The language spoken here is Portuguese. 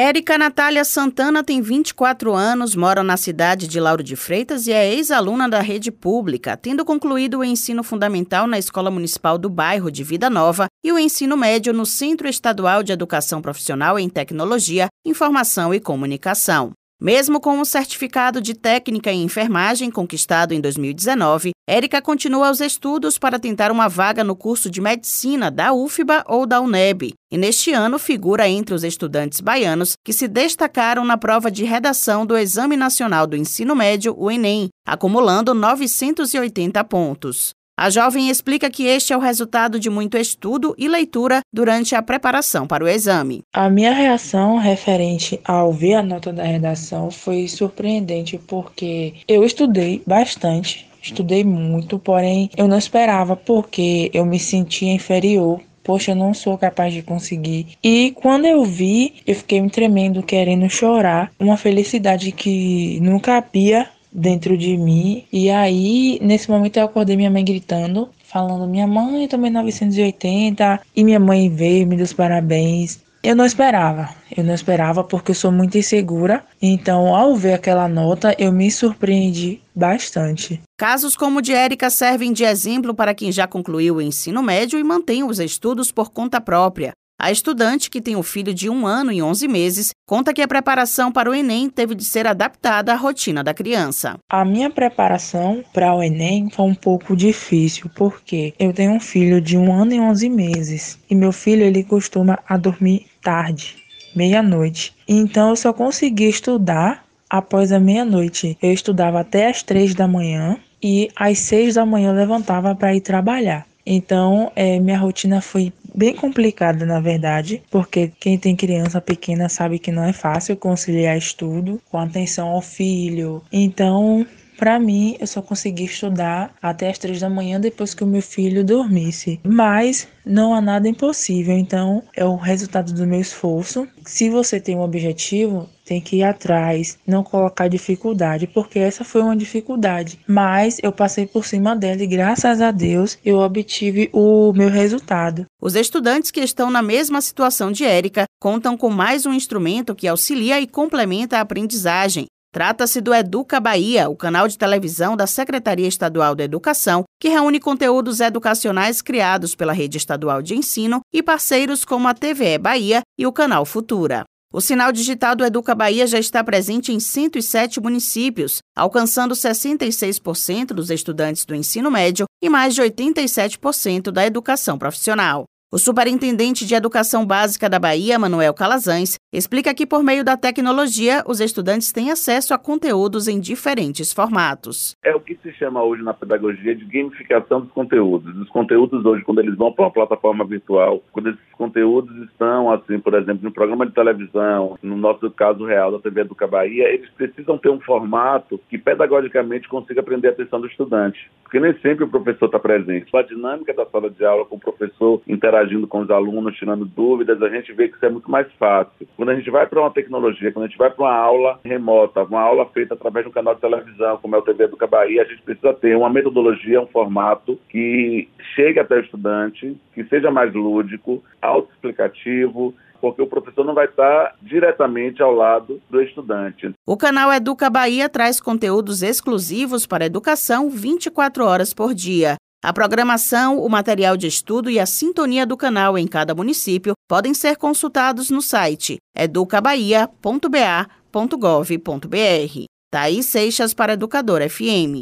Érica Natália Santana tem 24 anos, mora na cidade de Lauro de Freitas e é ex-aluna da rede pública, tendo concluído o ensino fundamental na Escola Municipal do Bairro de Vida Nova e o ensino médio no Centro Estadual de Educação Profissional em Tecnologia, Informação e Comunicação. Mesmo com o certificado de técnica em enfermagem conquistado em 2019, Érica continua os estudos para tentar uma vaga no curso de medicina da UFBA ou da UNEB, e neste ano figura entre os estudantes baianos que se destacaram na prova de redação do Exame Nacional do Ensino Médio, o Enem, acumulando 980 pontos. A jovem explica que este é o resultado de muito estudo e leitura durante a preparação para o exame. A minha reação referente ao ver a nota da redação foi surpreendente porque eu estudei bastante, estudei muito, porém eu não esperava porque eu me sentia inferior poxa, eu não sou capaz de conseguir. E quando eu vi, eu fiquei me tremendo, querendo chorar, uma felicidade que nunca havia dentro de mim. E aí, nesse momento, eu acordei minha mãe gritando, falando: Minha mãe também 980. E minha mãe veio, me deu os parabéns. Eu não esperava, eu não esperava porque eu sou muito insegura. Então, ao ver aquela nota, eu me surpreendi bastante. Casos como o de Érica servem de exemplo para quem já concluiu o ensino médio e mantém os estudos por conta própria. A estudante, que tem um filho de um ano e 11 meses, conta que a preparação para o Enem teve de ser adaptada à rotina da criança. A minha preparação para o Enem foi um pouco difícil, porque eu tenho um filho de um ano e 11 meses e meu filho ele costuma a dormir tarde, meia-noite. Então eu só consegui estudar após a meia-noite. Eu estudava até as três da manhã e às seis da manhã eu levantava para ir trabalhar. Então, é, minha rotina foi bem complicada, na verdade, porque quem tem criança pequena sabe que não é fácil conciliar estudo com atenção ao filho. Então, para mim, eu só consegui estudar até as três da manhã depois que o meu filho dormisse. Mas não há nada impossível, então é o resultado do meu esforço. Se você tem um objetivo, tem que ir atrás, não colocar dificuldade, porque essa foi uma dificuldade. Mas eu passei por cima dela e graças a Deus eu obtive o meu resultado. Os estudantes que estão na mesma situação de Érica contam com mais um instrumento que auxilia e complementa a aprendizagem. Trata-se do Educa Bahia, o canal de televisão da Secretaria Estadual da Educação, que reúne conteúdos educacionais criados pela Rede Estadual de Ensino e parceiros como a TVE Bahia e o Canal Futura. O sinal digital do Educa Bahia já está presente em 107 municípios, alcançando 66% dos estudantes do ensino médio e mais de 87% da educação profissional. O superintendente de Educação Básica da Bahia, Manuel Calazans, explica que por meio da tecnologia, os estudantes têm acesso a conteúdos em diferentes formatos. É o que se chama hoje na pedagogia de gamificação dos conteúdos. Os conteúdos hoje, quando eles vão para uma plataforma virtual, quando esses conteúdos estão, assim, por exemplo, no programa de televisão, no nosso caso real da TV Educa Bahia, eles precisam ter um formato que pedagogicamente consiga prender a atenção do estudante. Porque nem sempre o professor está presente. A dinâmica da sala de aula com o professor interagindo com os alunos, tirando dúvidas, a gente vê que isso é muito mais fácil. Quando a gente vai para uma tecnologia, quando a gente vai para uma aula remota, uma aula feita através de um canal de televisão, como é o TV Educa Bahia, a gente precisa ter uma metodologia, um formato que chegue até o estudante, que seja mais lúdico, autoexplicativo, porque o professor não vai estar diretamente ao lado do estudante. O canal Educa Bahia traz conteúdos exclusivos para a educação 24 horas por dia. A programação, o material de estudo e a sintonia do canal em cada município podem ser consultados no site educabahia.ba.gov.br. Thaís Seixas para Educador FM.